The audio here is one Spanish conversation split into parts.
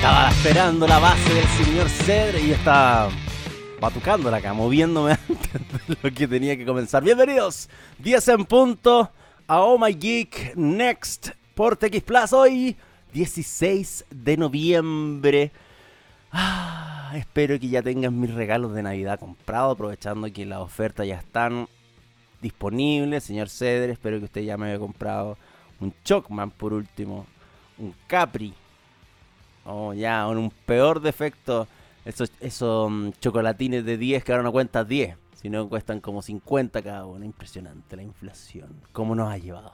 Estaba esperando la base del señor Cedre y estaba batucándola acá, moviéndome antes de lo que tenía que comenzar. Bienvenidos, 10 en punto a Oh My Geek Next por TX Plus hoy, 16 de noviembre. Ah, espero que ya tengan mis regalos de Navidad comprados, aprovechando que las ofertas ya están disponibles. Señor Cedre, espero que usted ya me haya comprado un Chocman por último, un Capri. Oh, ya, un peor defecto. Esos, esos mm, chocolatines de 10 que ahora no cuentan 10, sino cuestan como 50 cada uno. Impresionante la inflación. ¿Cómo nos ha llevado?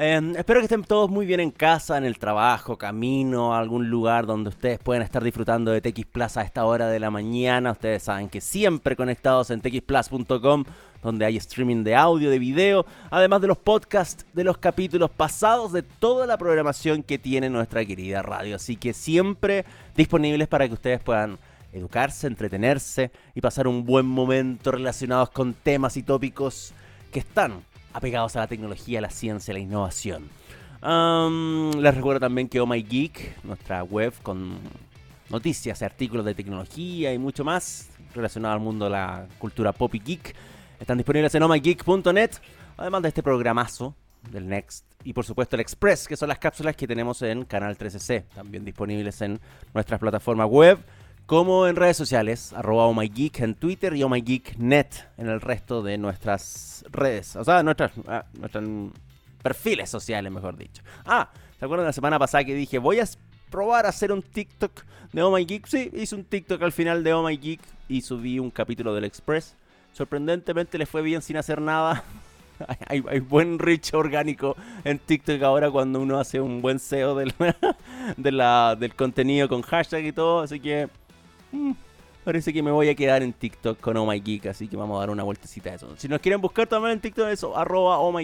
Eh, espero que estén todos muy bien en casa, en el trabajo, camino, a algún lugar donde ustedes puedan estar disfrutando de TX Plus a esta hora de la mañana. Ustedes saben que siempre conectados en txplus.com, donde hay streaming de audio, de video, además de los podcasts de los capítulos pasados de toda la programación que tiene nuestra querida radio. Así que siempre disponibles para que ustedes puedan educarse, entretenerse y pasar un buen momento relacionados con temas y tópicos que están apegados a la tecnología, la ciencia, la innovación. les recuerdo también que Oh My Geek, nuestra web con noticias, artículos de tecnología y mucho más relacionado al mundo de la cultura pop y geek, están disponibles en ohmygeek.net, además de este programazo del Next y por supuesto el Express, que son las cápsulas que tenemos en Canal 13C, también disponibles en nuestras plataformas web como en redes sociales, arroba ohmygeek en Twitter y ohmygeeknet en el resto de nuestras redes, o sea, nuestras, ah, perfiles sociales, mejor dicho. Ah, ¿se acuerdan de la semana pasada que dije, voy a probar a hacer un TikTok de Oh? Sí, hice un TikTok al final de Oh y subí un capítulo del Express. Sorprendentemente le fue bien sin hacer nada. hay, buen reach orgánico en TikTok ahora cuando uno hace un buen SEO del, del contenido con hashtag y todo. Así que Mm, parece que me voy a quedar en TikTok con Oh My Geek, así que vamos a dar una vueltecita a eso. Si nos quieren buscar también en TikTok, eso, arroba Oh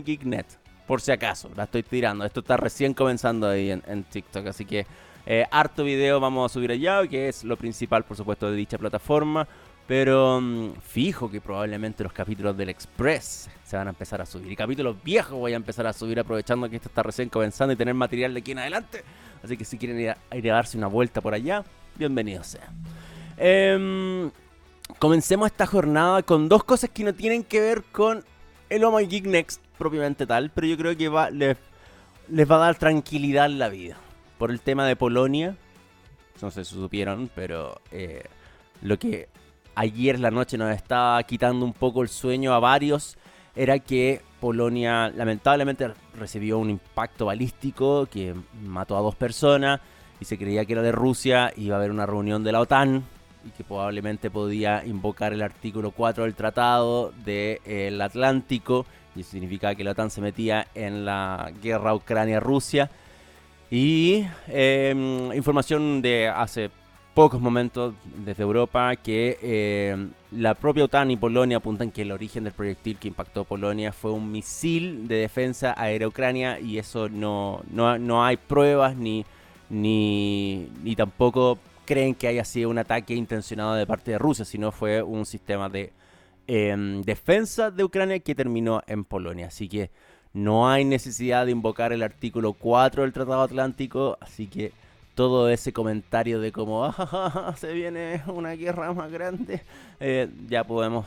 por si acaso, la estoy tirando. Esto está recién comenzando ahí en, TikTok, así que eh, harto video vamos a subir allá, que es lo principal, por supuesto, de dicha plataforma. Pero mm, fijo que probablemente los capítulos del Express se van a empezar a subir. Y capítulos viejos voy a empezar a subir aprovechando que esto está recién comenzando y tener material de aquí en adelante. Así que si quieren ir a, darse una vuelta por allá, bienvenidos sean. Em, comencemos esta jornada con dos cosas que no tienen que ver con el Oh My Geek Next propiamente tal, pero yo creo que les va a dar tranquilidad en la vida. Por el tema de Polonia, no sé si supieron, pero eh, lo que ayer la noche nos estaba quitando un poco el sueño a varios era que Polonia lamentablemente recibió un impacto balístico que mató a dos personas y se creía que era de Rusia, iba a haber una reunión de la OTAN y que probablemente podía invocar el artículo 4 del Tratado del Atlántico, y eso significaba que la OTAN se metía en la guerra Ucrania-Rusia. Y em, información de hace pocos momentos desde Europa que em, la propia OTAN y Polonia apuntan que el origen del proyectil que impactó Polonia fue un misil de defensa aérea Ucrania y eso no, no, no hay pruebas ni, ni, ni tampoco creen que haya sido un ataque intencionado de parte de Rusia, sino fue un sistema de em, defensa de Ucrania que terminó en Polonia. Así que no hay necesidad de invocar el artículo 4 del Tratado Atlántico, así que todo ese comentario de cómo ah, se viene una guerra más grande, eh, ya podemos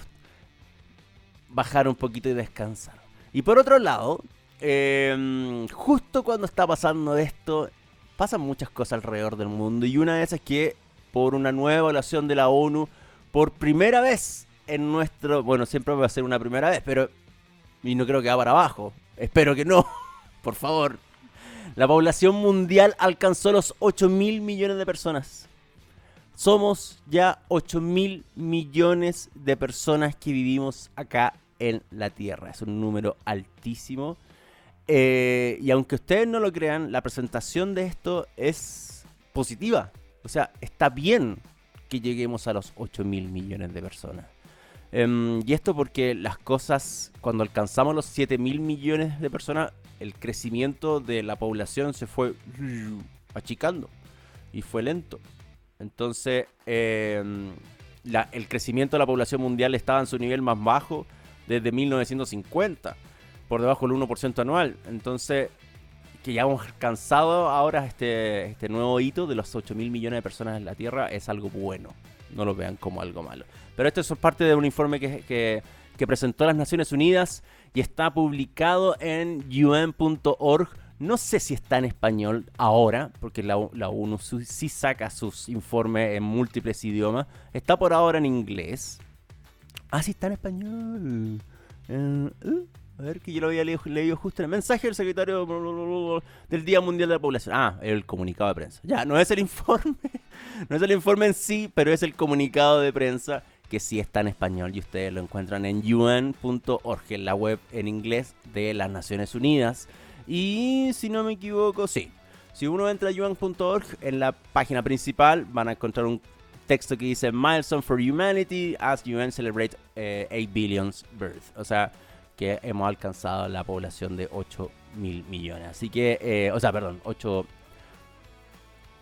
bajar un poquito y descansar. Y por otro lado, em, justo cuando está pasando esto, pasan muchas cosas alrededor del mundo y una de esas es que por una nueva evaluación de la ONU, por primera vez en nuestro, bueno, siempre va a ser una primera vez, pero y no creo que va para abajo. Espero que no. por favor. La población mundial alcanzó los 8 mil millones de personas. Somos ya 8 mil millones de personas que vivimos acá en la Tierra. Es un número altísimo. Eh, y aunque ustedes no lo crean, la presentación de esto es positiva. O sea, está bien que lleguemos a los 8 mil millones de personas. Em, y esto porque las cosas, cuando alcanzamos los 7 mil millones de personas, el crecimiento de la población se fue achicando y fue lento. Entonces, em, el crecimiento de la población mundial estaba en su nivel más bajo desde 1950 por debajo del 1% anual. Entonces, que ya hemos alcanzado ahora este, este nuevo hito de los 8 mil millones de personas en la Tierra es algo bueno. No lo vean como algo malo. Pero esto es parte de un informe que, que, que presentó las Naciones Unidas y está publicado en un.org. No sé si está en español ahora, porque la, la, ONU sí saca sus informes en múltiples idiomas. Está por ahora en inglés. Ah, sí está en español. Uh, uh. A ver, que yo lo había leído, justo en el mensaje del secretario del Día Mundial de la Población. Ah, el comunicado de prensa. Ya, no es el informe, no es el informe en sí, pero es el comunicado de prensa que sí está en español y ustedes lo encuentran en un.org, la web en inglés de las Naciones Unidas. Y si no me equivoco, sí. Si uno entra a un.org, en la página principal van a encontrar un texto que dice Milestone for Humanity as UN celebrate 8 eh, billions birth. O sea, que hemos alcanzado la población de 8 mil millones. Así que, eh, o sea, perdón, 8,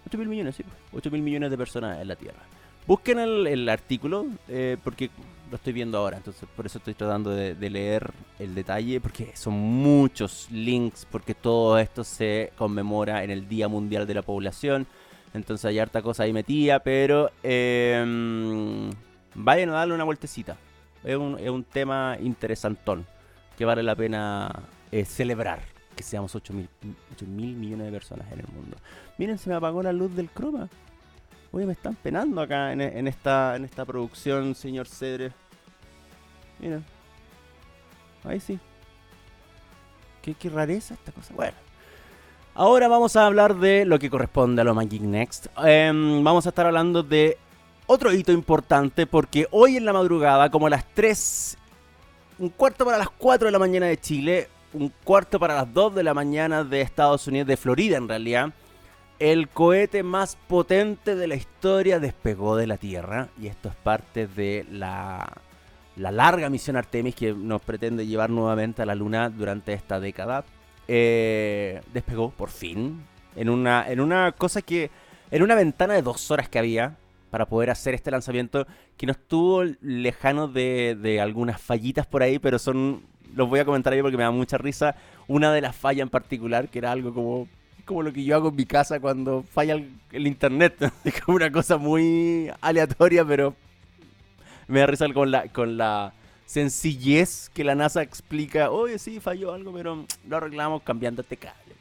8 mil millones, sí, 8 mil millones de personas en la Tierra. Busquen el, artículo, eh, porque lo estoy viendo ahora, entonces por eso estoy tratando de, leer el detalle, porque son muchos links, porque todo esto se conmemora en el Día Mundial de la Población, entonces hay harta cosa ahí metida, pero eh, vayan a darle una vueltecita. Es un, es un tema interesantón que vale la pena eh, celebrar que seamos 8 mil, millones de personas en el mundo. Miren, se me apagó la luz del croma. Oye, me están penando acá en, esta, en esta producción, señor Cedre. Miren. Ahí sí. ¿Qué, qué rareza esta cosa. Bueno. Ahora vamos a hablar de lo que corresponde a lo Magic Next. Em, vamos a estar hablando de otro hito importante porque hoy en la madrugada, como a las 3 un cuarto para las 4 de la mañana de Chile, un cuarto para las 2 de la mañana de Estados Unidos, de Florida en realidad, el cohete más potente de la historia despegó de la Tierra y esto es parte de la, la larga misión Artemis que nos pretende llevar nuevamente a la Luna durante esta década. Eh, despegó por fin en una, en una cosa que, en una ventana de dos horas que había, para poder hacer este lanzamiento que no estuvo lejano de, algunas fallitas por ahí, pero son, los voy a comentar ahí porque me da mucha risa. Una de las fallas en particular, que era algo como, como lo que yo hago en mi casa cuando falla el, internet. es como una cosa muy aleatoria, pero me da risa con la, con la sencillez que la NASA explica. Oye, sí, falló algo, pero lo arreglamos cambiando este cable.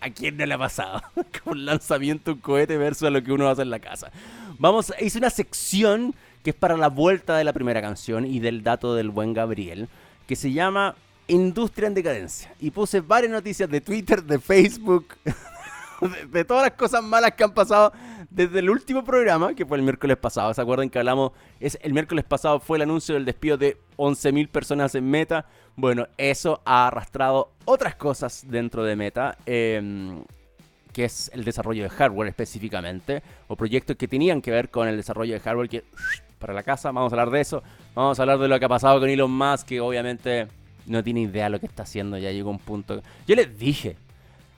¿A quién no le ha pasado? Con lanzamiento un cohete versus lo que uno hace en la casa. Vamos, hice una sección que es para la vuelta de la primera canción y del dato del buen Gabriel, que se llama Industria en decadencia. Y puse varias noticias de Twitter, de Facebook, de, todas las cosas malas que han pasado desde el último programa, que fue el miércoles pasado. ¿Se acuerdan que hablamos? Es, el miércoles pasado fue el anuncio del despido de 11.000 personas en Meta. Bueno, eso ha arrastrado otras cosas dentro de Meta. Eh, que es el desarrollo de hardware específicamente, o proyectos que tenían que ver con el desarrollo de hardware que para la casa, vamos a hablar de eso, vamos a hablar de lo que ha pasado con Elon Musk, que obviamente no tiene idea de lo que está haciendo, ya llegó un punto. Yo les dije,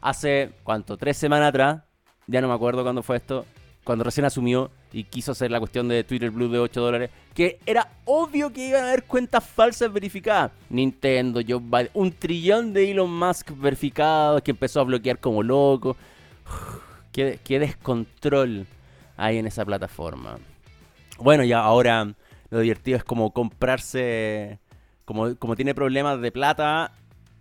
hace, ¿cuánto? Tres semanas atrás, ya no me acuerdo cuándo fue esto, cuando recién asumió y quiso hacer la cuestión de Twitter Blue de 8 dólares, que era obvio que iban a haber cuentas falsas verificadas. Nintendo, Joe un trillón de Elon Musk verificados que empezó a bloquear como loco. qué, descontrol hay en esa plataforma. Bueno, ya ahora lo divertido es como comprarse, como, como tiene problemas de plata,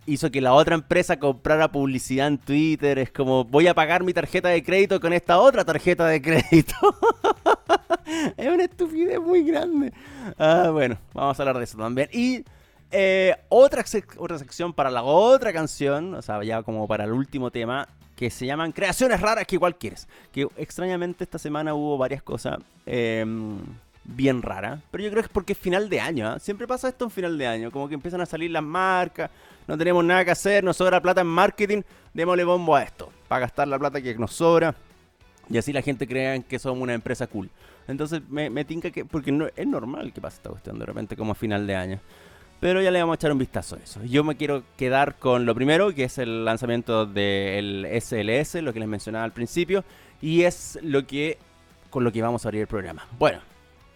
hizo que la otra empresa comprara publicidad en Twitter. Es como, voy a pagar mi tarjeta de crédito con esta otra tarjeta de crédito. es una estupidez muy grande. Ah, bueno, vamos a hablar de eso también. Y eh, otra, otra sección para la otra canción, o sea, ya como para el último tema, que se llaman Creaciones Raras que igual quieres. Que extrañamente esta semana hubo varias cosas em, bien raras. Pero yo creo que es porque es final de año. ¿ah? Siempre pasa esto en final de año. Como que empiezan a salir las marcas. No tenemos nada que hacer. Nos sobra plata en marketing. Démosle bombo a esto. Para gastar la plata que nos sobra. Y así la gente crea que somos una empresa cool. Entonces me, me tinca que... Porque no, es normal que pase esta cuestión de repente como a final de año. Pero ya le vamos a echar un vistazo a eso. Yo me quiero quedar con lo primero, que es el lanzamiento del SLS, lo que les mencionaba al principio, y es lo que con lo que vamos a abrir el programa. Bueno,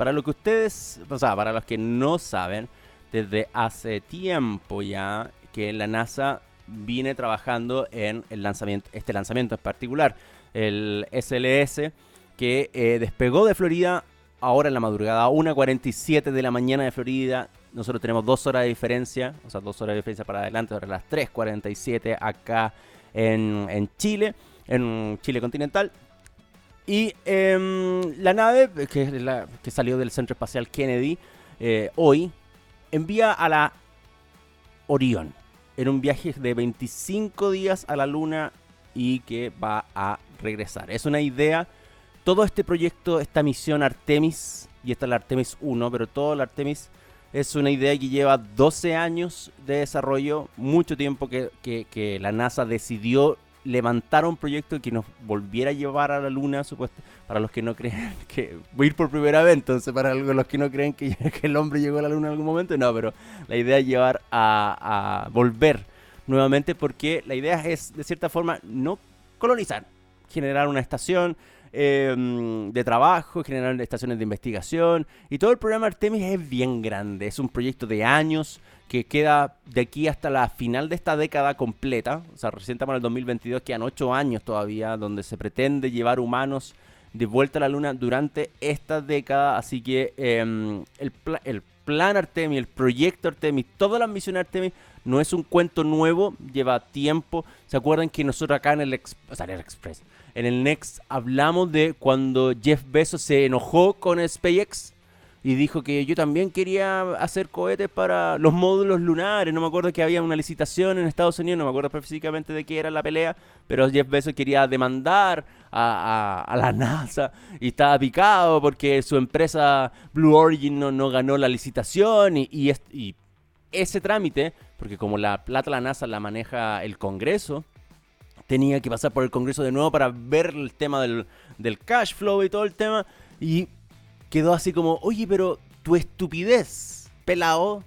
para lo que ustedes, o sea, para los que no saben, desde hace tiempo ya que la NASA vine trabajando en el lanzamiento, este lanzamiento en particular, el SLS, que eh, despegó de Florida ahora en la madrugada, a 1.47 de la mañana de Florida. Nosotros tenemos dos horas de diferencia, o sea, dos horas de diferencia para adelante, ahora las 3.47 acá en, Chile, en Chile continental. Y em, la nave, que, salió del Centro Espacial Kennedy eh, hoy, envía a la Orión en un viaje de 25 días a la Luna y que va a regresar. Es una idea, todo este proyecto, esta misión Artemis, y esta es la Artemis 1, pero todo el Artemis es una idea que lleva 12 años de desarrollo, mucho tiempo que la NASA decidió levantar un proyecto que nos volviera a llevar a la luna, supuesto, para los que no creen que voy a ir por primera vez, entonces para los que no creen que, el hombre llegó a la luna en algún momento, no, pero la idea es llevar a, volver nuevamente porque la idea es de cierta forma no colonizar, generar una estación, em, de trabajo, generar estaciones de investigación. Y todo el programa Artemis es bien grande. Es un proyecto de años que queda de aquí hasta la final de esta década completa, o sea, recién en el 2022, quedan ocho años todavía, donde se pretende llevar humanos de vuelta a la Luna durante esta década, así que em, el, plan Artemis, el proyecto Artemis, todas las misiones Artemis no es un cuento nuevo, lleva tiempo. ¿Se acuerdan que nosotros acá en el, o sea, en el Express, en el Next, hablamos de cuando Jeff Bezos se enojó con SpaceX? Y dijo que yo también quería hacer cohetes para los módulos lunares. No me acuerdo que había una licitación en Estados Unidos, no me acuerdo específicamente de qué era la pelea, pero Jeff Bezos quería demandar a, la NASA y estaba picado porque su empresa Blue Origin no, ganó la licitación y, y, ese trámite, porque como la plata la NASA la maneja el Congreso, tenía que pasar por el Congreso de nuevo para ver el tema del, del cash flow y todo el tema. Y quedó así como, oye, pero tu estupidez, pelado,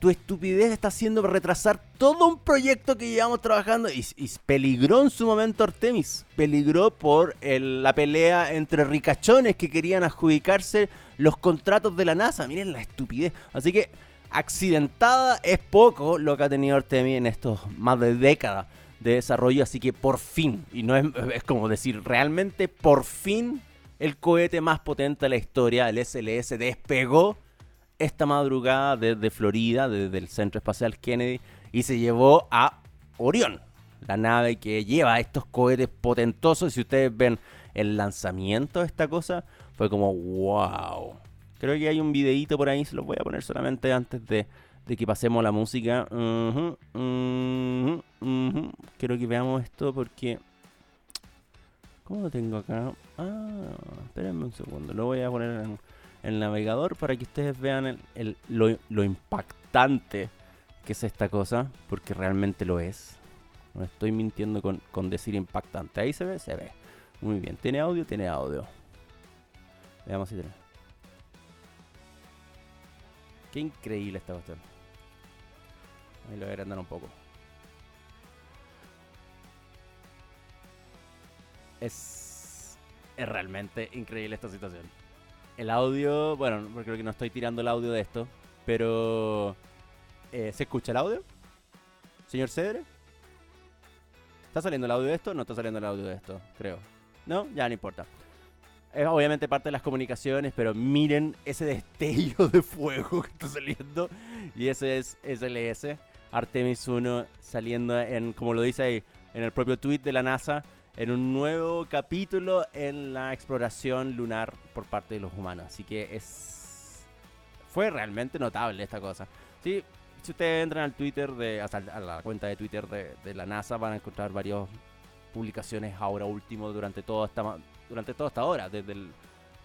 tu estupidez está haciendo retrasar todo un proyecto que llevamos trabajando. Y, peligró en su momento Artemis. Peligró por la pelea entre ricachones que querían adjudicarse los contratos de la NASA. Miren la estupidez. Así que accidentada es poco lo que ha tenido Artemis en estos más de décadas de desarrollo. Así que por fin, y no es, es como decir, realmente por fin el cohete más potente de la historia, el SLS, despegó esta madrugada desde Florida, desde el Centro Espacial Kennedy, y se llevó a Orión, la nave que lleva estos cohetes potentosos. Si ustedes ven el lanzamiento de esta cosa, fue como wow. Creo que hay un videíto por ahí, se los voy a poner solamente antes de, que pasemos la música. Quiero que veamos esto porque ¿Cómo lo tengo acá? Ah, espérenme un segundo. Lo voy a poner en el navegador para que ustedes vean el, lo, impactante que es esta cosa, porque realmente lo es. No estoy mintiendo con, con, decir impactante. Ahí se ve, se ve. Muy bien. ¿Tiene audio? Tiene audio. Veamos si tiene. Qué increíble esta cuestión. Ahí lo voy a agrandar un poco. Es, es realmente increíble esta situación. El audio, bueno, creo que no estoy tirando el audio de esto, pero eh, ¿se escucha el audio? Señor Cedre. ¿Está saliendo el audio de esto? No está saliendo el audio de esto, creo. ¿No? Ya no importa. Es obviamente parte de las comunicaciones, pero miren ese destello de fuego que está saliendo. Y ese es SLS, Artemis 1, saliendo en, como lo dice ahí, en el propio tweet de la NASA, en un nuevo capítulo en la exploración lunar por parte de los humanos. Así que es fue realmente notable esta cosa. Sí, si ustedes entran al Twitter de a la cuenta de Twitter de, la NASA van a encontrar varias publicaciones ahora último durante toda esta durante toda esta hora, desde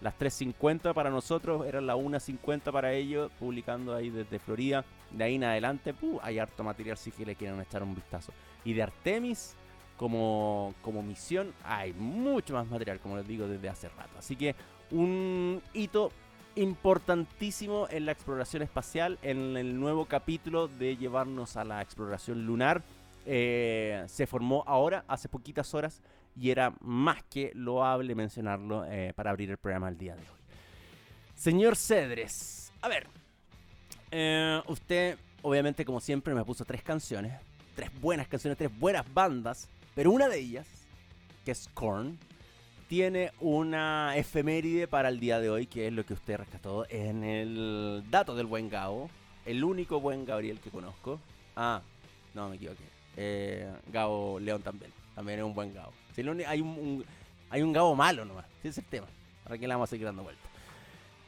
las 3.50 para nosotros, eran las 1.50 para ellos, publicando ahí desde Florida. De ahí en adelante, hay harto material si que le quieren echar un vistazo. Y de Artemis, como, como misión, hay mucho más material, como les digo, desde hace rato. Así que un hito importantísimo en la exploración espacial, en el nuevo capítulo de llevarnos a la exploración lunar. Eh, se formó ahora, hace poquitas horas, y era más que loable mencionarlo eh, para abrir el programa el día de hoy. Señor Cedres, a ver, eh, usted obviamente como siempre me puso tres canciones tres buenas canciones, tres buenas bandas, pero una de ellas, que es Korn, tiene una efeméride para el día de hoy, que es lo que usted rescató en el dato del buen Gabo, el único buen Gabriel que conozco. Ah, no, me equivoqué. Eh, Gabo León también, también es un buen Gabo. hay, un, hay un Gabo malo nomás, ese es el tema. Ahora que le vamos a seguir dando vuelta.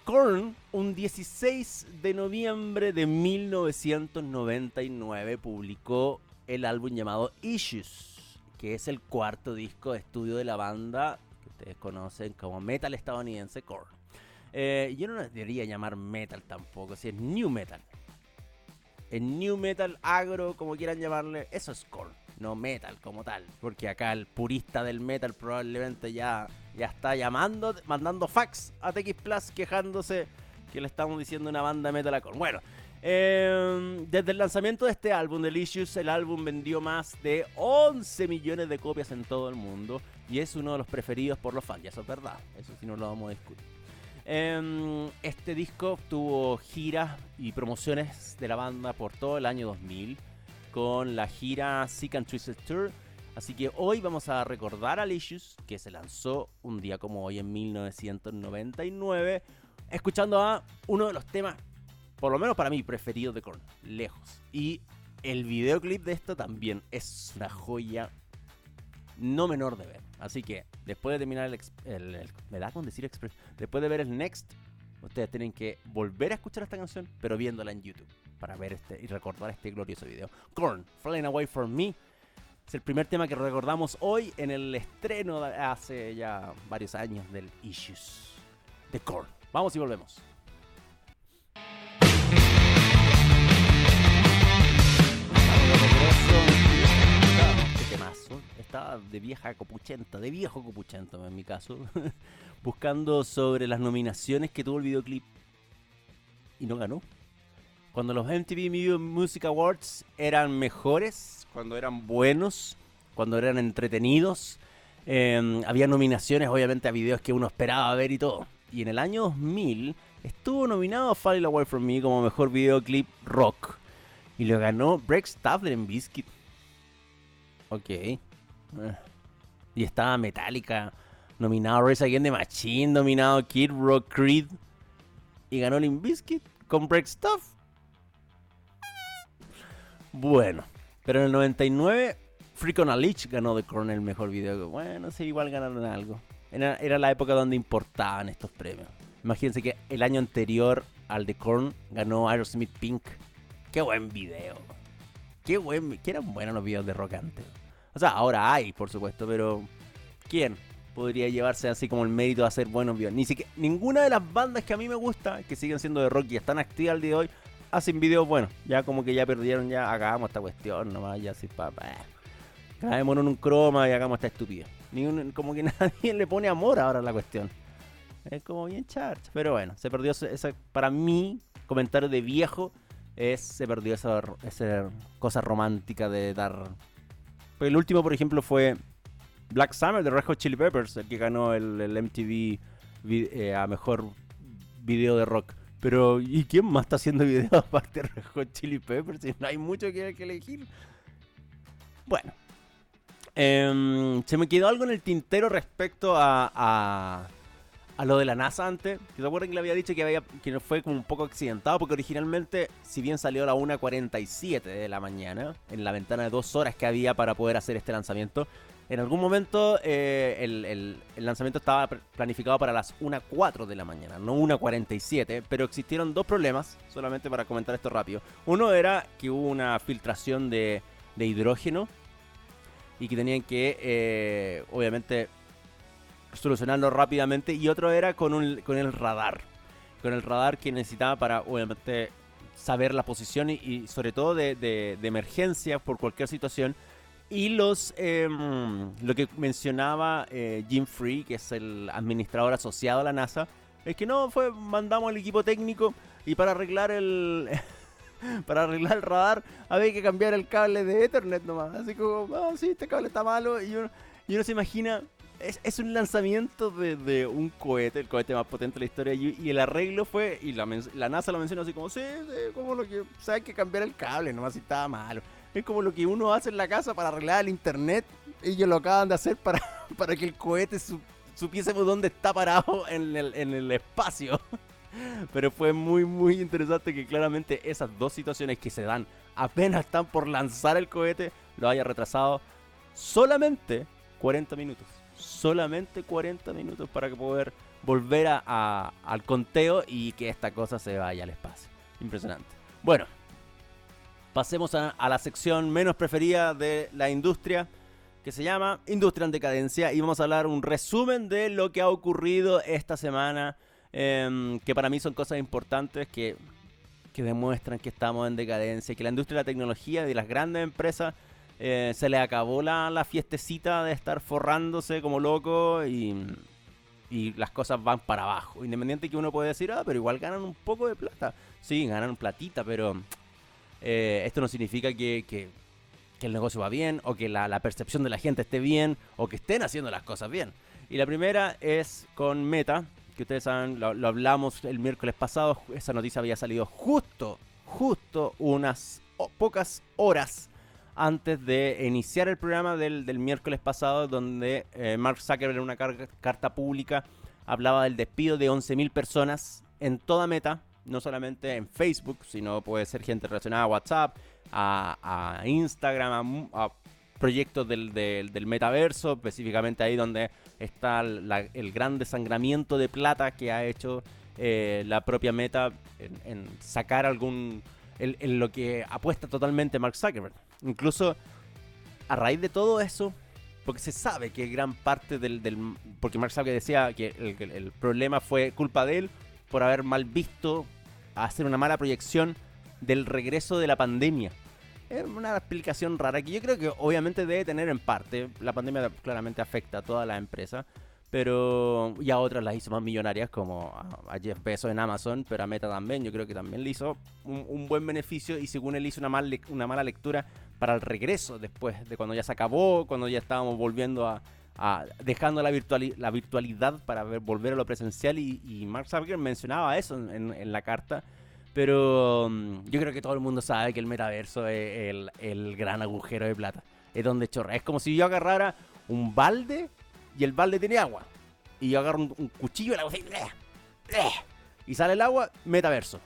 Korn, un 16 de noviembre de 1999, publicó el álbum llamado Issues, que es el cuarto disco de estudio de la banda ustedes conocen como metal estadounidense core. Eh, yo no debería llamar metal tampoco, si es new metal. El new metal agro, como quieran llamarle, eso es core, no metal como tal. Porque acá el purista del metal probablemente ya, ya está llamando, mandando fax a TX Plus quejándose que le estamos diciendo una banda metal a core. Bueno, Em, desde el lanzamiento de este álbum, Delicious, el álbum vendió más de 11 millones de copias en todo el mundo y es uno de los preferidos por los fans, eso es verdad, eso sí no lo vamos a discutir. Em, este disco tuvo giras y promociones de la banda por todo el año 2000 con la gira Sick and Twisted Tour. Así que hoy vamos a recordar a Licious, que se lanzó un día como hoy en 1999, escuchando a uno de los temas por lo menos para mí, preferido de Korn. Lejos. Y el videoclip de esto también es una joya no menor de ver. Así que después de terminar el, me da con decir express, después de ver el Next, ustedes tienen que volver a escuchar esta canción, pero viéndola en YouTube para ver este y recordar este glorioso video. Korn, Flying Away From Me. Es el primer tema que recordamos hoy en el estreno hace ya varios años del Issues de Korn. Vamos y volvemos. Estaba de vieja copuchenta, de viejo copuchento en mi caso, buscando sobre las nominaciones que tuvo el videoclip y no ganó. Cuando los MTV Music Awards eran mejores, cuando eran buenos, cuando eran entretenidos, em, había nominaciones obviamente a videos que uno esperaba ver y todo. Y en el año 2000 estuvo nominado a Fall Away From Me como mejor videoclip rock. Y lo ganó Break Stuff en Biscuit. Ok. Eh. Y estaba Metallica, nominado Race Again de Machine, nominado Kid Rock Creed. Y ganó Limp Bizkit con Break Stuff. Bueno, pero en el 99, Freak on a Leech ganó The Korn el mejor video. Bueno, sí, igual ganaron algo. Era, la época donde importaban estos premios. Imagínense que el año anterior al The Korn ganó Aerosmith Pink. Qué buen video. Qué buen, que eran buenos los videos de rock antes. O sea, ahora hay, por supuesto, pero ¿quién podría llevarse así como el mérito de hacer buenos videos? Ni siquiera, ninguna de las bandas que a mí me gusta, que siguen siendo de rock y están activas al día de hoy, hacen videos buenos. Ya como que ya perdieron, ya hagamos esta cuestión nomás, ya así, papá. Grabémonos en un croma y hagamos esta estupidez. como que nadie le pone amor ahora a la cuestión. Es como bien charcha. Pero bueno, se perdió esa, para mí, comentario de viejo, es se perdió esa, cosa romántica de dar el último, por ejemplo, fue Black Summer de Red Hot Chili Peppers, el que ganó el, MTV eh, a mejor video de rock. Pero, ¿y quién más está haciendo videos aparte de Red Hot Chili Peppers? Si no hay mucho que, elegir. Bueno. Em, se me quedó algo en el tintero respecto a lo de la NASA antes. Que se acuerdan que le había dicho que, había, que fue como un poco accidentado porque originalmente, si bien salió a la 1.47 de la mañana, en la ventana de dos horas que había para poder hacer este lanzamiento, en algún momento eh, el, lanzamiento estaba planificado para las 1.04 de la mañana, no 1.47, pero existieron dos problemas, solamente para comentar esto rápido. Uno era que hubo una filtración de, de hidrógeno y que tenían que, eh, obviamente, solucionarlo rápidamente. Y otro era con, un, con el radar. Con el radar que necesitaba para, obviamente, saber la posición y, sobre todo de, de, emergencia por cualquier situación. Y los em, lo que mencionaba eh, Jim Free, que es el administrador asociado a la NASA, es que no fue mandamos al equipo técnico y para arreglar el para arreglar el radar había que cambiar el cable de Ethernet nomás. Así como, ah, sí, este cable está malo. Y uno, y uno se imagina es, un lanzamiento de, un cohete, el cohete más potente de la historia. Y, el arreglo fue, y la, NASA lo mencionó así como, sí, como lo que, o hay que cambiar el cable, nomás si estaba malo. Es como lo que uno hace en la casa para arreglar el internet. Ellos lo acaban de hacer para, para que el cohete supiese dónde está parado en el, en el espacio. Pero fue muy, muy interesante que claramente esas dos situaciones que se dan apenas están por lanzar el cohete, lo haya retrasado solamente 40 minutos. Solamente 40 minutos para poder volver a, al conteo y que esta cosa se vaya al espacio. Impresionante. Bueno, pasemos a, a la sección menos preferida de la industria que se llama Industria en Decadencia y vamos a hablar un resumen de lo que ha ocurrido esta semana Em, que para mí son cosas importantes que, demuestran que estamos en decadencia, que la industria de la tecnología y las grandes empresas eh, se le acabó la, la, fiestecita de estar forrándose como loco y, las cosas van para abajo. Independiente que uno puede decir, ah, pero igual ganan un poco de plata. Sí, ganan platita, pero eh, esto no significa que, el negocio va bien o que la, la percepción de la gente esté bien o que estén haciendo las cosas bien. Y la primera es con Meta, que ustedes saben, lo, hablamos el miércoles pasado, esa noticia había salido justo, justo unas pocas horas antes de iniciar el programa del, miércoles pasado, donde eh, Mark Zuckerberg en una carta pública hablaba del despido de 11.000 personas en toda meta, no solamente en Facebook, sino puede ser gente relacionada a WhatsApp, a, Instagram, a proyectos del, del, metaverso, específicamente ahí donde está el gran desangramiento de plata que ha hecho eh, la propia meta en, sacar algún... En, lo que apuesta totalmente Mark Zuckerberg. Incluso a raíz de todo eso, porque se sabe que gran parte del... porque Mark Zuckerberg decía que el, el problema fue culpa de él por haber mal visto, hacer una mala proyección del regreso de la pandemia es una explicación rara que yo creo que obviamente debe tener en parte. La pandemia claramente afecta a toda la empresa. Pero y a otras las hizo más millonarias como a, Jeff Bezos en Amazon, pero a Meta también. Yo creo que también le hizo un, buen beneficio y según él hizo una, mal, una mala lectura para el regreso después de cuando ya se acabó, cuando ya estábamos volviendo a, dejando la, la virtualidad para volver a lo presencial y, Mark Zuckerberg mencionaba eso en la carta pero mm, yo creo que todo el mundo sabe que el metaverso es el, gran agujero de plata. Es donde chorra. Es como si yo agarrara un balde y el balde tiene agua. Y yo agarro un, cuchillo y la y sale el agua, metaverso.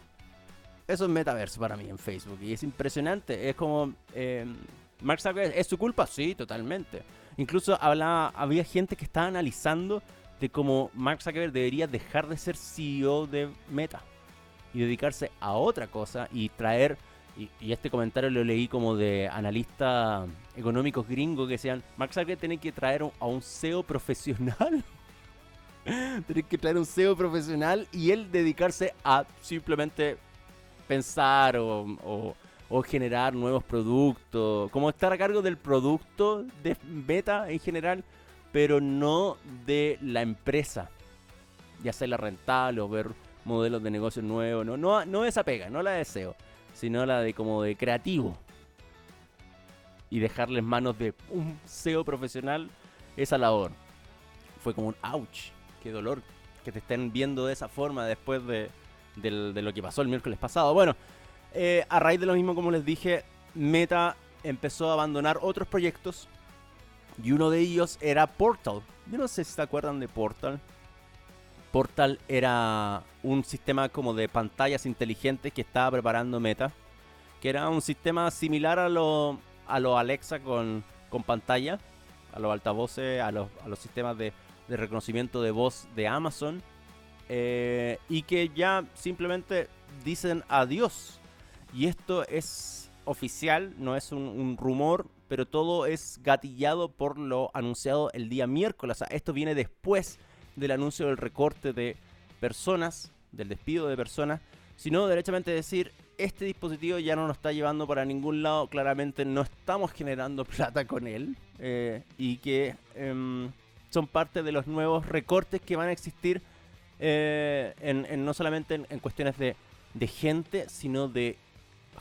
Eso es metaverso para mí en Facebook. Y es impresionante. Es como. Eh, Mark Zuckerberg, ¿es su culpa? Sí, totalmente. Incluso hablaba, había gente que estaba analizando de cómo Mark Zuckerberg debería dejar de ser CEO de Meta y dedicarse a otra cosa y traer, y, este comentario lo leí como de analistas económicos gringos que decían, Mark Zuckerberg tiene que traer a un CEO profesional. tiene que traer un CEO profesional y él dedicarse a simplemente pensar o, generar nuevos productos, como estar a cargo del producto de Meta en general, pero no de la empresa, ya sea la rentable o ver modelos de negocio nuevos, no, no, no esa pega, no la deseo, sino la de como de creativo. Y dejarles manos de un SEO profesional esa labor. Fue como un ouch, qué dolor que te estén viendo de esa forma después de, lo que pasó el miércoles pasado. Bueno, eh, a raíz de lo mismo, como les dije, Meta empezó a abandonar otros proyectos. Y uno de ellos era Portal. Yo no sé si se acuerdan de Portal. Portal era un sistema como de pantallas inteligentes que estaba preparando Meta, que era un sistema similar a lo, a lo Alexa con, con pantalla, a los altavoces, a los, a los sistemas de, de reconocimiento de voz de Amazon, eh, y que ya simplemente dicen adiós. Y esto es oficial, no es un, rumor, pero todo es gatillado por lo anunciado el día miércoles. Esto viene después del anuncio del recorte de personas, del despido de personas, sino derechamente decir, este dispositivo ya no nos está llevando para ningún lado, claramente no estamos generando plata con él eh, y que em, son parte de los nuevos recortes que van a existir eh, en, no solamente en, cuestiones de, de gente, sino de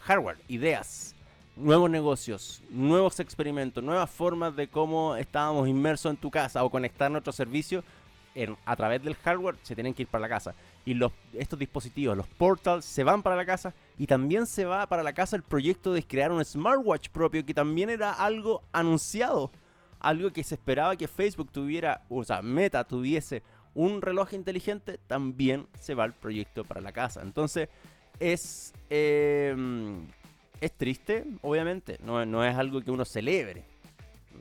hardware, ideas, nuevos negocios, nuevos experimentos, nuevas formas de cómo estábamos inmersos en tu casa o conectar nuestro servicio a través del hardware se tienen que ir para la casa. Y los, estos dispositivos, los portals, se van para la casa. Y también se va para la casa el proyecto de crear un smartwatch propio, que también era algo anunciado. Algo que se esperaba que Facebook tuviera, o sea, Meta tuviese un reloj inteligente, también se va el proyecto para la casa. Entonces, es, em, es triste, obviamente. No, no es algo que uno celebre.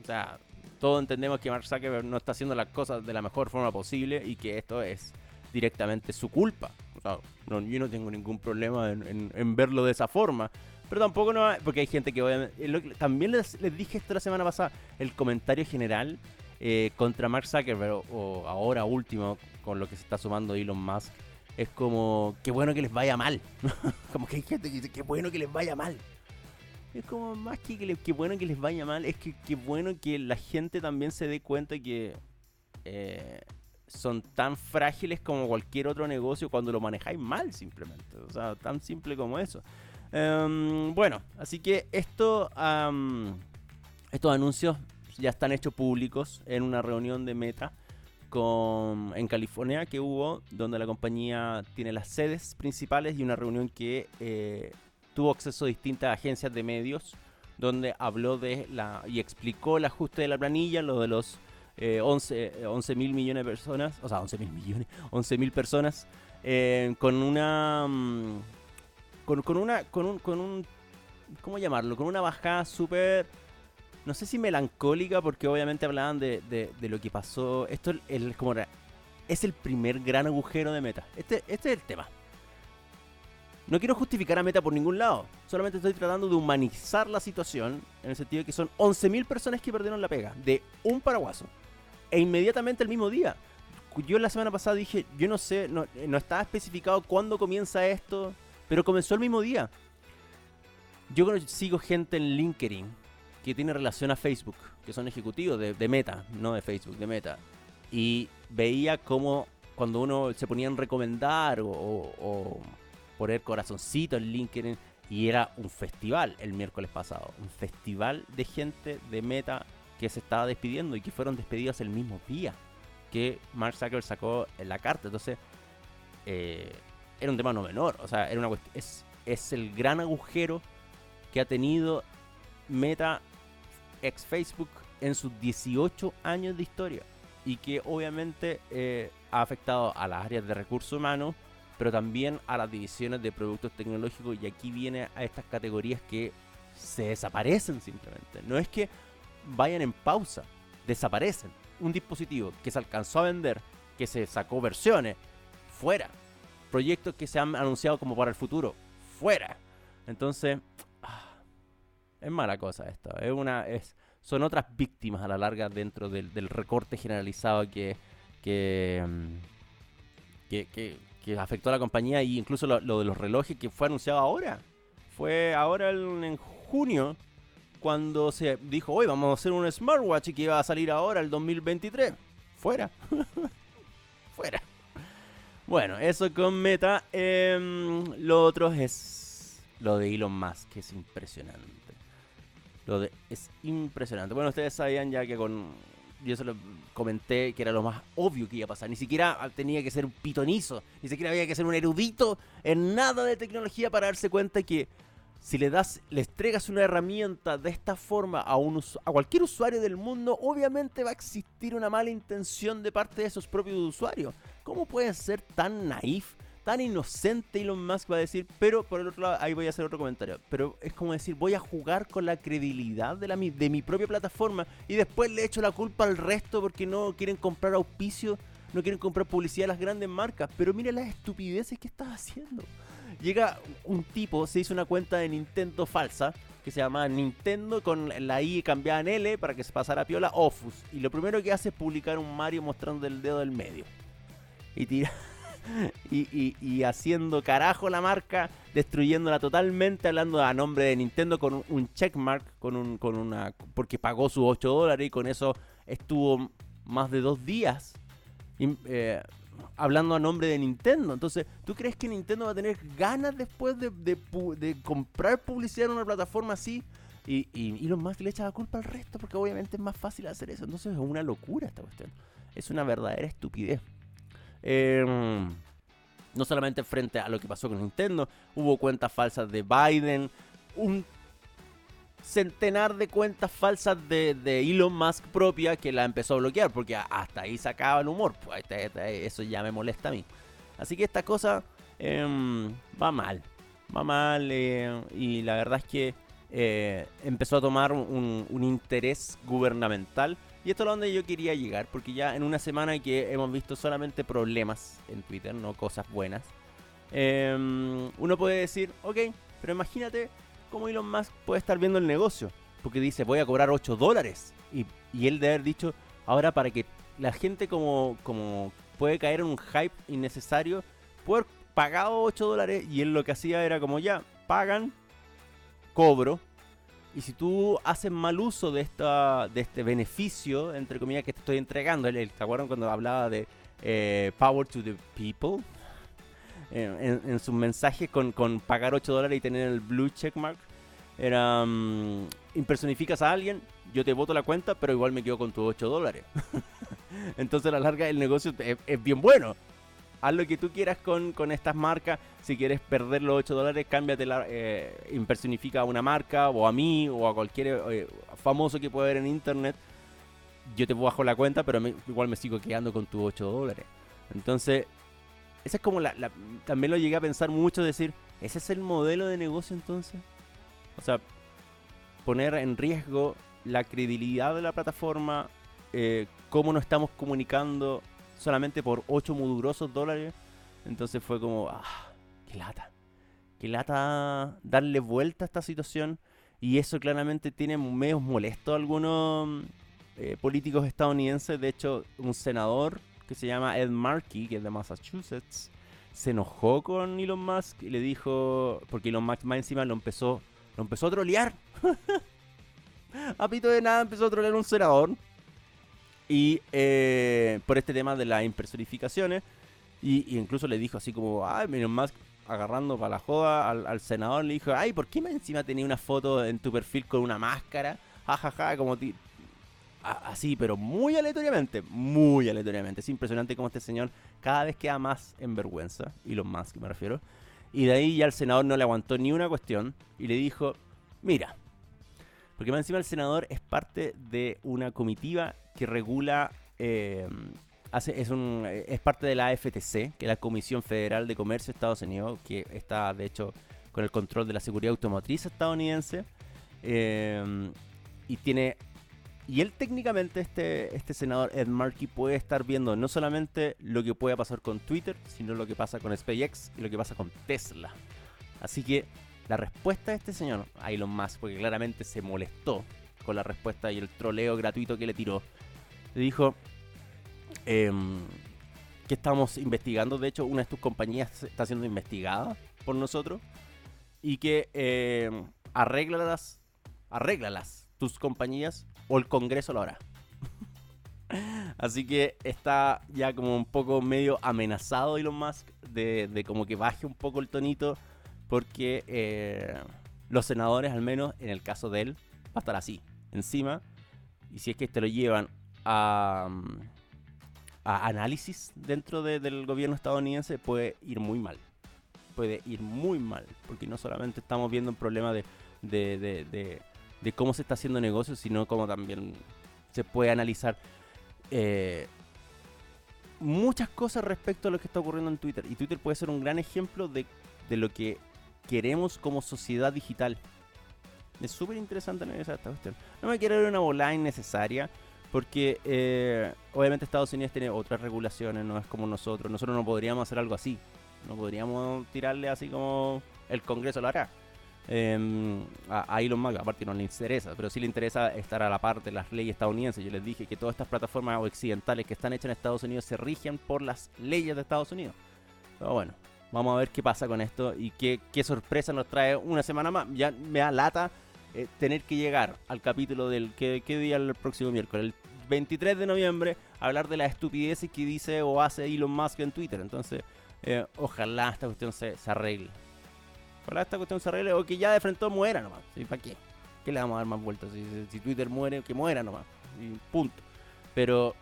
O sea, todos entendemos que Mark Zuckerberg no está haciendo las cosas de la mejor forma posible y que esto es directamente su culpa. O sea, yo no tengo ningún problema en, verlo de esa forma. Pero tampoco no, porque hay gente que obviamente... También les, dije esto la semana pasada, el comentario general eh, contra Mark Zuckerberg, o, ahora último, con lo que se está sumando Elon Musk, es como, qué bueno que les vaya mal. como que hay gente que dice, qué bueno que les vaya mal. Es como más que que, bueno que les vaya mal, es que qué bueno que la gente también se dé cuenta que eh, son tan frágiles como cualquier otro negocio cuando lo manejáis mal simplemente. O sea, tan simple como eso. Em, bueno, así que esto, estos anuncios ya están hechos públicos en una reunión de Meta con, en California que hubo, donde la compañía tiene las sedes principales y una reunión que eh, tuvo acceso a distintas agencias de medios, donde habló de la y explicó el ajuste de la planilla, lo de los 11 eh, mil millones de personas, o sea, 11 mil millones, 11 mil personas, eh, con una, mm, con, una, con un, con un, ¿cómo llamarlo? Con una bajada súper, no sé si melancólica, porque obviamente hablaban de, de, lo que pasó. Esto el, como es el primer gran agujero de meta. Este, este es el tema. No quiero justificar a Meta por ningún lado. Solamente estoy tratando de humanizar la situación en el sentido de que son 11.000 personas que perdieron la pega de un paraguaso. E inmediatamente el mismo día. Yo la semana pasada dije, yo no sé, no, estaba especificado cuándo comienza esto, pero comenzó el mismo día. Yo sigo gente en LinkedIn que tiene relación a Facebook, que son ejecutivos de, Meta, no de Facebook, de Meta. Y veía cómo cuando uno se ponía en recomendar o poner corazoncito en LinkedIn. Y era un festival el miércoles pasado. Un festival de gente de Meta que se estaba despidiendo y que fueron despedidos el mismo día que Mark Zuckerberg sacó la carta. Entonces, eh, era un tema no menor. O sea, era una es, es el gran agujero que ha tenido Meta ex Facebook en sus 18 años de historia. Y que obviamente eh, ha afectado a las áreas de recursos humanos pero también a las divisiones de productos tecnológicos y aquí viene a estas categorías que se desaparecen simplemente. No es que vayan en pausa, desaparecen. Un dispositivo que se alcanzó a vender, que se sacó versiones, fuera. Proyectos que se han anunciado como para el futuro, fuera. Entonces, ah, es mala cosa esto. Es una, es, son otras víctimas a la larga dentro del, recorte generalizado que, que, mm, que que afectó a la compañía y incluso lo, de los relojes que fue anunciado ahora. Fue ahora en junio cuando se dijo, hoy vamos a hacer un smartwatch y que iba a salir ahora el 2023. Fuera. Fuera. Bueno, eso con Meta. Em, lo otro es lo de Elon Musk, que es impresionante. Lo de es impresionante. Bueno, ustedes sabían ya que con yo se lo comenté que era lo más obvio que iba a pasar. Ni siquiera tenía que ser un pitonizo, ni siquiera había que ser un erudito en nada de tecnología para darse cuenta que si le das, le entregas una herramienta de esta forma a, un, a cualquier usuario del mundo, obviamente va a existir una mala intención de parte de esos propios usuarios. ¿Cómo puede ser tan naif? tan inocente Elon Musk va a decir, pero por el otro lado, ahí voy a hacer otro comentario. Pero es como decir, voy a jugar con la credibilidad de, la, de mi propia plataforma y después le echo la culpa al resto porque no quieren comprar auspicio, no quieren comprar publicidad a las grandes marcas. Pero mira las estupideces que estás haciendo. Llega un tipo, se hizo una cuenta de Nintendo falsa, que se llama Nintendo con la I cambiada en L para que se pasara a piola Ofus. Y lo primero que hace es publicar un Mario mostrando el dedo del medio. Y tira y, haciendo carajo la marca, destruyéndola totalmente, hablando a nombre de Nintendo con un, checkmark, con, un, con una, porque pagó sus 8 dólares y con eso estuvo más de dos días eh, hablando a nombre de Nintendo. Entonces, ¿tú crees que Nintendo va a tener ganas después de, comprar publicidad en una plataforma así? Y los más le echa la culpa al resto, porque obviamente es más fácil hacer eso. Entonces es una locura esta cuestión. es una verdadera estupidez. Em, no solamente frente a lo que pasó con Nintendo, hubo cuentas falsas de Biden, un centenar de cuentas falsas de, Elon Musk propia que la empezó a bloquear, porque hasta ahí sacaba el humor. Pues, eso ya me molesta a mí. Así que esta cosa em, va mal, va mal eh, y la verdad es que eh, empezó a tomar un, interés gubernamental. Y esto es donde yo quería llegar, porque ya en una semana que hemos visto solamente problemas en Twitter, no cosas buenas, em, uno puede decir, ok, pero imagínate cómo Elon Musk puede estar viendo el negocio, porque dice, voy a cobrar 8 dólares. Y, él de haber dicho, ahora para que la gente como, como puede caer en un hype innecesario, puede haber pagado 8 dólares y él lo que hacía era como ya, pagan, cobro. Y si tú haces mal uso de, esta, de este beneficio, entre comillas, que te estoy entregando, ¿te acuerdan cuando hablaba de eh, Power to the People? En, sus mensajes con, pagar 8 dólares y tener el blue checkmark. Era, um, impersonificas a alguien, yo te voto la cuenta, pero igual me quedo con tus 8 dólares. Entonces a la larga el negocio es bien bueno haz lo que tú quieras con, estas marcas. Si quieres perder los 8 dólares, cámbiate la, eh, impersonifica a una marca o a mí o a cualquier eh, famoso que pueda ver en internet. Yo te bajo la cuenta, pero igual me sigo quedando con tus 8 dólares. Entonces, esa es como la, También lo llegué a pensar mucho, decir, ¿ese es el modelo de negocio entonces? O sea, poner en riesgo la credibilidad de la plataforma, eh, cómo nos estamos comunicando solamente por 8 mudurosos dólares. Entonces fue como, ah, qué lata. Qué lata darle vuelta a esta situación. Y eso claramente tiene medios molestos a algunos eh, políticos estadounidenses. De hecho, un senador que se llama Ed Markey, que es de Massachusetts, se enojó con Elon Musk y le dijo, porque Elon Musk más encima lo empezó, lo empezó a trolear. a pito de nada empezó a trolear un senador. Y eh, por este tema de las impersonificaciones. Y, incluso le dijo así como, ay, menos más agarrando para la joda al, senador. Le dijo, ay, ¿por qué más encima tenía una foto en tu perfil con una máscara? Jajaja, ja, ja, como así, pero muy aleatoriamente, muy aleatoriamente. Es impresionante cómo este señor cada vez queda más en vergüenza, y lo más que me refiero. Y de ahí ya el senador no le aguantó ni una cuestión y le dijo, mira, porque más encima el senador es parte de una comitiva que regula, eh, hace, es, un, es parte de la FTC, que es la Comisión Federal de Comercio de Estados Unidos, que está de hecho con el control de la seguridad automotriz estadounidense. Eh, y tiene y él técnicamente, este, este senador Ed Markey, puede estar viendo no solamente lo que puede pasar con Twitter, sino lo que pasa con SpaceX y lo que pasa con Tesla. Así que la respuesta de este señor, Elon Musk, porque claramente se molestó con la respuesta y el troleo gratuito que le tiró, le dijo em, que estamos investigando. De hecho, una de tus compañías está siendo investigada por nosotros y que eh, arréglalas, arréglalas tus compañías o el Congreso lo hará. Así que está ya como un poco medio amenazado Elon Musk de, de como que baje un poco el tonito porque eh, los senadores, al menos en el caso de él, va a estar así, encima. Y si es que te lo llevan a, análisis dentro del gobierno estadounidense, puede ir muy mal. Puede ir muy mal, porque no solamente estamos viendo un problema de, de, cómo se está haciendo negocio, sino como también se puede analizar eh, muchas cosas respecto a lo que está ocurriendo en Twitter. Y Twitter puede ser un gran ejemplo de, de lo que queremos como sociedad digital. Es súper interesante analizar esta cuestión. No me quiero ver una bola innecesaria. Porque eh, obviamente Estados Unidos tiene otras regulaciones, no es como nosotros. Nosotros no podríamos hacer algo así. No podríamos tirarle así como el Congreso lo hará. Eh, a, Elon Musk, aparte no le interesa, pero sí le interesa estar a la parte de las leyes estadounidenses. Yo les dije que todas estas plataformas occidentales que están hechas en Estados Unidos se rigen por las leyes de Estados Unidos. Pero bueno, Vamos a ver qué pasa con esto y qué, sorpresa nos trae una semana más. Ya me da lata eh, tener que llegar al capítulo del ¿qué, día el próximo miércoles? El 23 de noviembre, hablar de las estupideces que dice o hace Elon Musk en Twitter. Entonces, eh, ojalá esta cuestión se, arregle. Ojalá esta cuestión se o que ya de frente muera nomás. ¿Para qué? ¿Qué le vamos a dar más vueltas? Si, Twitter muere, que muera nomás. Y punto. Pero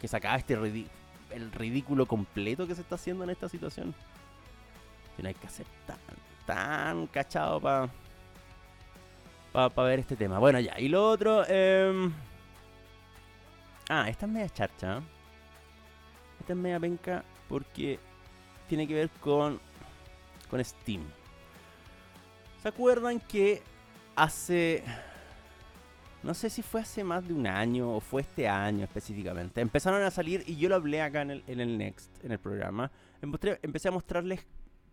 que sacaba este el ridículo completo que se está haciendo en esta situación. Que no hay que ser tan, tan cachado para para ver este tema. Bueno, ya. Y lo otro... Eh... Ah, esta es media charcha. Esta es media penca porque tiene que ver con, con Steam. ¿Se acuerdan que hace... No sé si fue hace más de un año o fue este año específicamente. Empezaron a salir y yo lo hablé acá en el, en el Next, en el programa. Empecé a mostrarles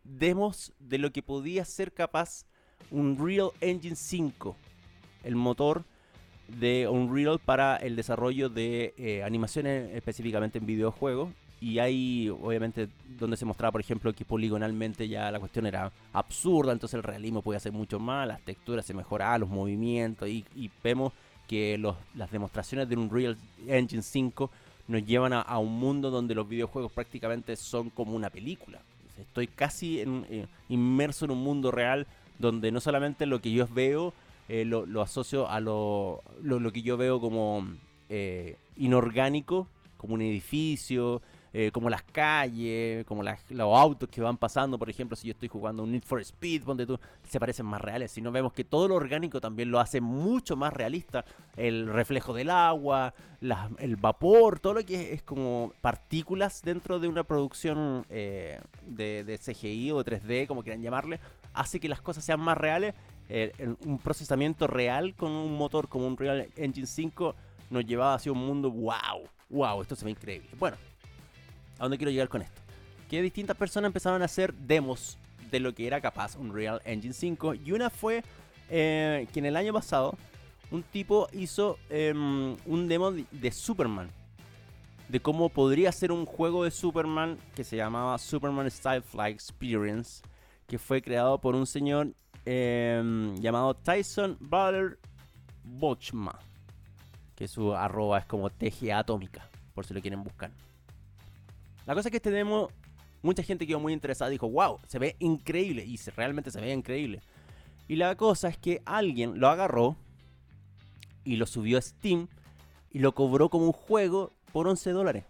demos de lo que podía ser capaz Unreal Engine 5, el motor de Unreal para el desarrollo de eh, animaciones específicamente en videojuegos. Y hay, obviamente, donde se mostraba, por ejemplo, que poligonalmente ya la cuestión era absurda, entonces el realismo podía ser mucho más, las texturas se mejoraban, los movimientos, y, vemos que las demostraciones de Unreal Engine 5 nos llevan a, un mundo donde los videojuegos prácticamente son como una película. Estoy casi eh, inmerso en un mundo real donde no solamente lo que yo veo eh, lo, asocio a lo, lo, que yo veo como eh, inorgánico, como un edificio, eh, como las calles, como los autos que van pasando, por ejemplo, si yo estoy jugando un Need for Speed, donde tú se parecen más reales, sino vemos que todo lo orgánico también lo hace mucho más realista, el reflejo del agua, el vapor, todo lo que es, como partículas dentro de una producción de, de, CGI o 3D, como quieran llamarle, hace que las cosas sean más reales. un procesamiento real con un motor como un Real Engine 5 nos llevaba hacia un mundo wow, wow, esto se ve increíble. Bueno, ¿A dónde quiero llegar con esto? Que distintas personas empezaron a hacer demos de lo que era capaz un Real Engine 5. Y una fue eh, que en el año pasado un tipo hizo em, un demo de, Superman. De cómo podría ser un juego de Superman que se llamaba Superman Style Fly Experience. Que fue creado por un señor em, llamado Tyson Baller Bochma. Que su arroba es como TGA Atómica. Por si lo quieren buscar. La cosa es que este demo, mucha gente quedó muy interesada dijo, wow, se ve increíble. Y realmente se ve increíble. Y la cosa es que alguien lo agarró y lo subió a Steam y lo cobró como un juego por 11 dólares.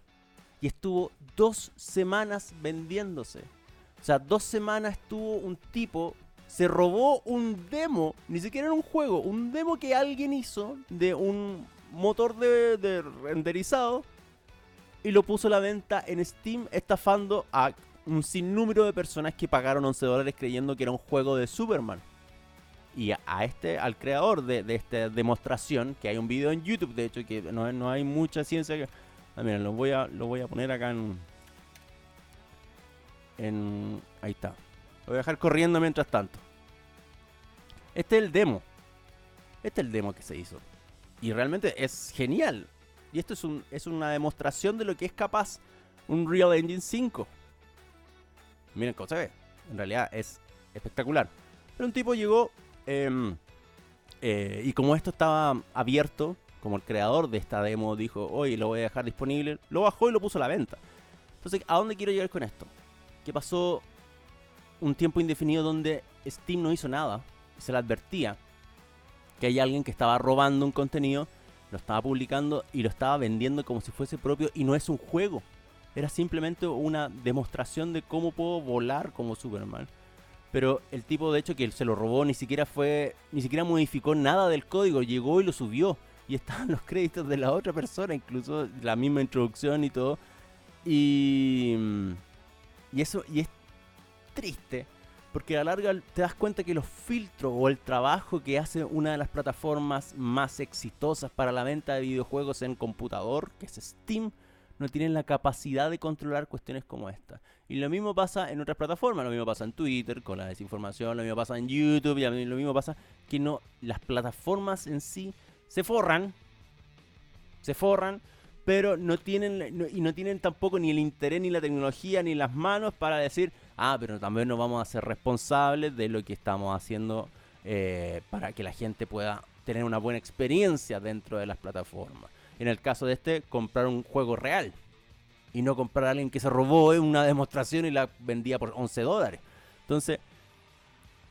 Y estuvo dos semanas vendiéndose. O sea, dos semanas estuvo un tipo, se robó un demo, ni siquiera era un juego, un demo que alguien hizo de un motor de renderizado y lo puso a la venta en Steam estafando a un sinnúmero de personas que pagaron 11 dólares creyendo que era un juego de Superman. Y a, este, al creador de, esta demostración, que hay un video en YouTube, de hecho, que no, no hay mucha ciencia que... Ah, miren, lo voy a, lo voy a poner acá en... En... Ahí está. Lo voy a dejar corriendo mientras tanto. Este es el demo. Este es el demo que se hizo. Y realmente es genial. Y esto es, un, es una demostración de lo que es capaz un Real Engine 5. Miren cómo se ve. En realidad es espectacular. Pero un tipo llegó em, eh, y como esto estaba abierto, como el creador de esta demo dijo, oye, lo voy a dejar disponible, lo bajó y lo puso a la venta. Entonces, ¿a dónde quiero llegar con esto? Que pasó un tiempo indefinido donde Steam no hizo nada. Se le advertía que hay alguien que estaba robando un contenido lo estaba publicando y lo estaba vendiendo como si fuese propio y no es un juego. Era simplemente una demostración de cómo puedo volar como Superman. Pero el tipo de hecho que se lo robó ni siquiera fue, ni siquiera modificó nada del código, llegó y lo subió. Y estaban los créditos de la otra persona, incluso la misma introducción y todo. Y, y eso, y es triste porque a la larga te das cuenta que los filtros o el trabajo que hace una de las plataformas más exitosas para la venta de videojuegos en computador, que es Steam, no tienen la capacidad de controlar cuestiones como esta. Y lo mismo pasa en otras plataformas, lo mismo pasa en Twitter con la desinformación, lo mismo pasa en YouTube, y lo mismo pasa que no las plataformas en sí se forran, se forran, pero no tienen y no tienen tampoco ni el interés ni la tecnología ni las manos para decir ah, pero también nos vamos a ser responsables de lo que estamos haciendo eh, para que la gente pueda tener una buena experiencia dentro de las plataformas. En el caso de este, comprar un juego real y no comprar a alguien que se robó una demostración y la vendía por 11 dólares. Entonces,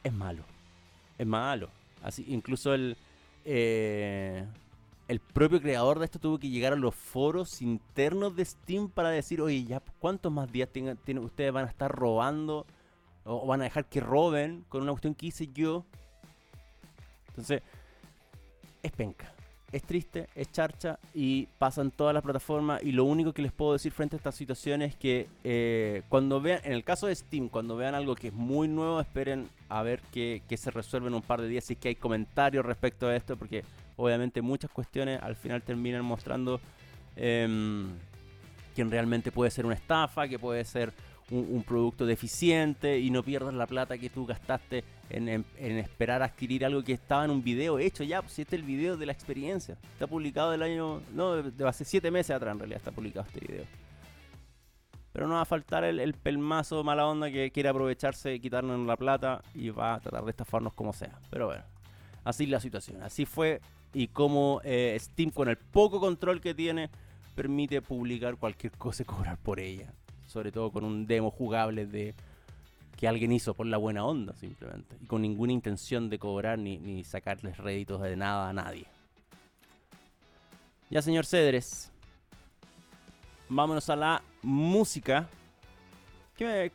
es malo. Es malo. Así, incluso el. Eh, el propio creador de esto tuvo que llegar a los foros internos de Steam para decir, oye, ya cuántos más días tienen, ustedes van a estar robando o van a dejar que roben con una cuestión que hice yo. Entonces, es penca. Es triste, es charcha y pasa en todas las plataformas. Y lo único que les puedo decir frente a esta situación es que eh, cuando vean, en el caso de Steam, cuando vean algo que es muy nuevo, esperen a ver que, que se resuelve en un par de días. Si es que hay comentarios respecto a esto, porque obviamente muchas cuestiones al final terminan mostrando eh, quién realmente puede ser una estafa, que puede ser un, producto deficiente y no pierdas la plata que tú gastaste en, esperar adquirir algo que estaba en un video hecho ya. Pues, este es el video de la experiencia, está publicado del año, no, de, hace 7 meses atrás en realidad está publicado este video. Pero no va a faltar el, pelmazo mala onda que quiere aprovecharse, quitarnos la plata y va a tratar de estafarnos como sea. Pero bueno, así es la situación. Así fue y como eh, Steam con el poco control que tiene permite publicar cualquier cosa y cobrar por ella. Sobre todo con un demo jugable de que alguien hizo por la buena onda simplemente. Y con ninguna intención de cobrar ni, ni sacarles réditos de nada a nadie. Ya señor Cedres. Vámonos a la música.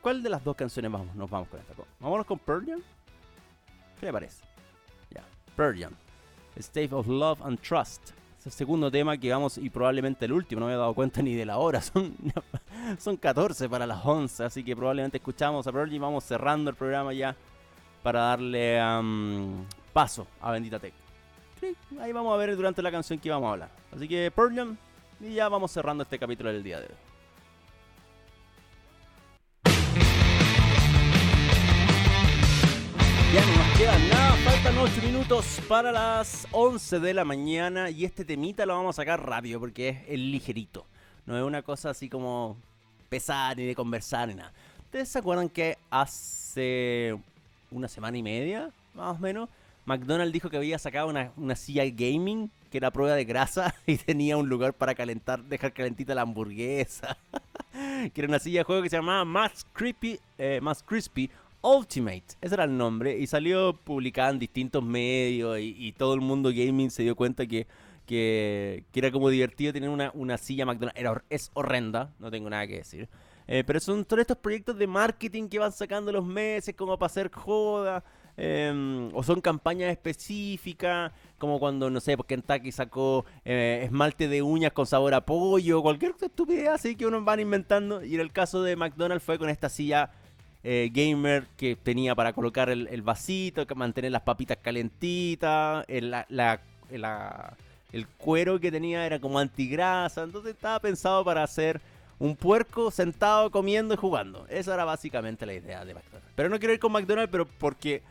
¿Cuál de las dos canciones vamos? Nos vamos con esta. ¿Vámonos con Pearl ¿Qué le parece? Ya, Pearl State of Love and Trust. Es el segundo tema que vamos y probablemente el último, no me he dado cuenta ni de la hora, son, son 14 para las 11, así que probablemente escuchamos a Pearl y vamos cerrando el programa ya para darle paso a Bendita Tech. ahí vamos a ver durante la canción que vamos a hablar. Así que Pearl y ya vamos cerrando este capítulo del día de hoy. Ya no nos queda nada, faltan 8 minutos para las 11 de la mañana y este temita lo vamos a sacar rápido porque es el ligerito. No es una cosa así como pesar ni de conversar ni nada. ¿Ustedes se acuerdan que hace una semana y media, más o menos, McDonald's dijo que había sacado una, una silla gaming que era prueba de grasa y tenía un lugar para calentar, dejar calentita la hamburguesa? que era una silla de juego que se llamaba Más Creepy, eh, Más Crispy Ultimate, ese era el nombre, y salió publicada en distintos medios y, todo el mundo gaming se dio cuenta que, que, era como divertido tener una, una silla McDonald's. Era, es horrenda, no tengo nada que decir. Eh, pero son todos estos proyectos de marketing que van sacando los meses como para hacer joda. Em, o son campañas específicas, como cuando, no sé, porque Kentucky sacó eh, esmalte de uñas con sabor a pollo, cualquier estupidez así que uno van inventando. Y en el caso de McDonald's fue con esta silla eh, gamer que tenía para colocar el, vasito, que mantener las papitas calentitas, el, el cuero que tenía era como antigrasa, entonces estaba pensado para hacer un puerco sentado comiendo y jugando. Esa era básicamente la idea de McDonald's. Pero no quiero ir con McDonald's, pero porque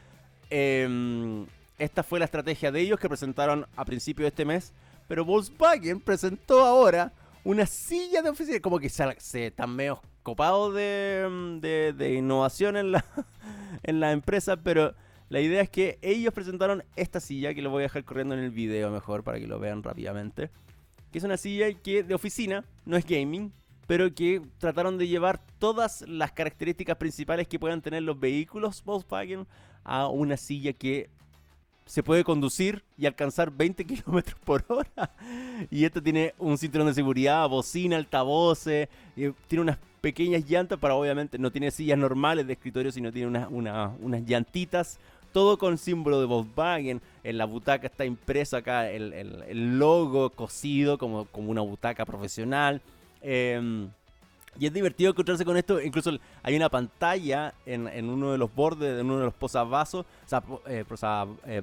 em, esta fue la estrategia de ellos que presentaron a principio de este mes. Pero Volkswagen presentó ahora una silla de oficina, como que se, se están medio copados de, de, innovación en la, en la empresa, pero la idea es que ellos presentaron esta silla, que lo voy a dejar corriendo en el video mejor para que lo vean rápidamente, que es una silla que de oficina, no es gaming, pero que trataron de llevar todas las características principales que puedan tener los vehículos Volkswagen a una silla que se puede conducir y alcanzar 20 kilómetros por hora. Y esto tiene un cinturón de seguridad, bocina, altavoces, y tiene unas pequeñas llantas para obviamente, no tiene sillas normales de escritorio, sino tiene unas llantitas. Todo con símbolo de Volkswagen. En la butaca está impreso acá el, logo cosido como, como una butaca profesional. Eh, y es divertido encontrarse con esto. Incluso hay una pantalla en, uno de los bordes, en uno de los posavasos, o eh, eh,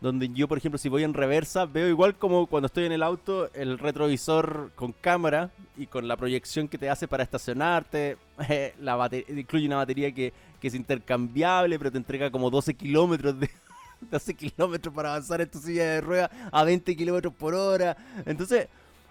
donde yo, por ejemplo, si voy en reversa, veo igual como cuando estoy en el auto, el retrovisor con cámara y con la proyección que te hace para estacionarte. Eh, la incluye una batería que, que, es intercambiable, pero te entrega como 12 kilómetros de. 12 kilómetros para avanzar en tu silla de ruedas a 20 kilómetros por hora. Entonces,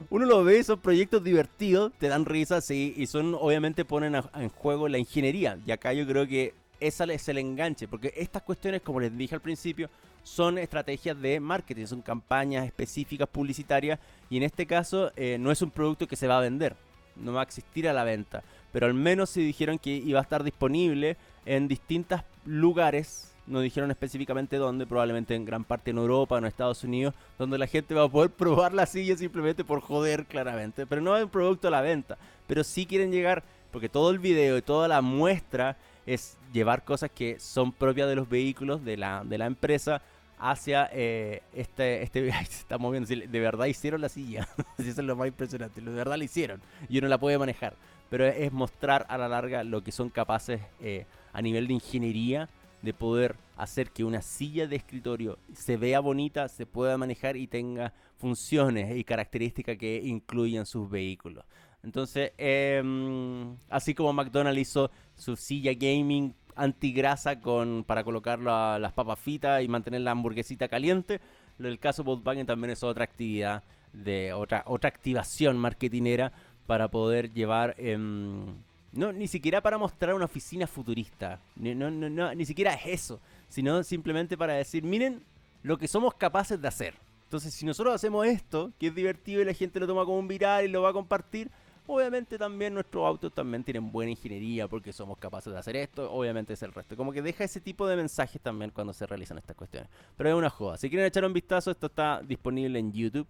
uno lo ve, son proyectos divertidos, te dan risas, sí, y son, obviamente ponen en juego la ingeniería. Y acá yo creo que esa es el enganche, porque estas cuestiones, como les dije al principio, son estrategias de marketing, son campañas específicas publicitarias, y en este caso eh, no es un producto que se va a vender, no va a existir a la venta, pero al menos se dijeron que iba a estar disponible en distintos lugares no dijeron específicamente dónde, probablemente en gran parte en Europa, en Estados Unidos, donde la gente va a poder probar la silla simplemente por joder claramente, pero no hay un producto a la venta, pero sí quieren llegar, porque todo el video y toda la muestra es llevar cosas que son propias de los vehículos de la, de la empresa hacia eh, este, este se está moviendo, de verdad hicieron la silla, eso es lo más impresionante, de verdad la hicieron y uno la puede manejar, pero es mostrar a la larga lo que son capaces eh, a nivel de ingeniería de poder hacer que una silla de escritorio se vea bonita, se pueda manejar y tenga funciones y características que incluyan sus vehículos. Entonces, em, así como McDonald's hizo su silla gaming antigrasa con, para colocar las papas fritas y mantener la hamburguesita caliente, el caso Volkswagen también es otra actividad, de otra, otra activación marketinera para poder llevar... Em, no, ni siquiera para mostrar una oficina futurista. Ni, no, no, ni siquiera es eso. Sino simplemente para decir, miren lo que somos capaces de hacer. Entonces, si nosotros hacemos esto, que es divertido y la gente lo toma como un viral y lo va a compartir, obviamente también nuestros autos también tienen buena ingeniería porque somos capaces de hacer esto. Obviamente es el resto. Como que deja ese tipo de mensajes también cuando se realizan estas cuestiones. Pero es una joda. Si quieren echar un vistazo, esto está disponible en YouTube.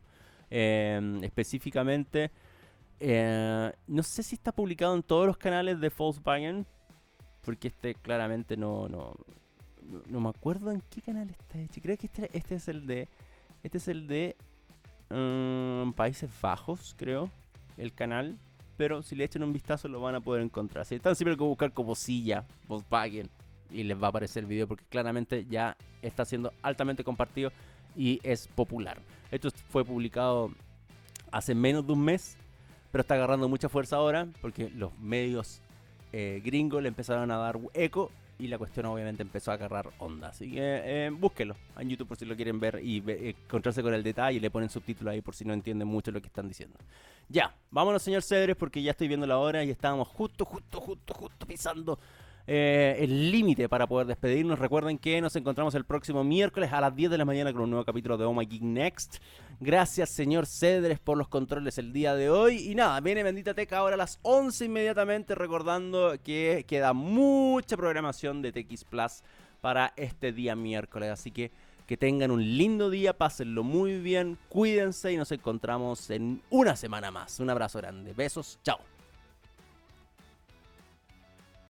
Eh, específicamente eh, no sé si está publicado en todos los canales de Volkswagen. Porque este claramente no, no, no, me acuerdo en qué canal está hecho. Creo que este, este es el de. Este es el de um, Países Bajos, creo. El canal. Pero si le echan un vistazo lo van a poder encontrar. Si están siempre que buscar como silla Volkswagen. Y les va a aparecer el video porque claramente ya está siendo altamente compartido y es popular. Esto fue publicado hace menos de un mes pero está agarrando mucha fuerza ahora porque los medios eh, gringos le empezaron a dar eco y la cuestión obviamente empezó a agarrar onda. Así que eh, búsquelo en YouTube por si lo quieren ver y encontrarse con el detalle le ponen subtítulos ahí por si no entienden mucho lo que están diciendo. Ya, vámonos señor Cedres porque ya estoy viendo la hora y estábamos justo, justo, justo, justo pisando eh, el límite para poder despedirnos. Recuerden que nos encontramos el próximo miércoles a las 10 de la mañana con un nuevo capítulo de Oh My Geek Next. Gracias, señor Cedres, por los controles el día de hoy. Y nada, viene Bendita Teca ahora a las 11 inmediatamente, recordando que queda mucha programación de TX Plus para este día miércoles. Así que que tengan un lindo día, pásenlo muy bien, cuídense y nos encontramos en una semana más. Un abrazo grande, besos, chao.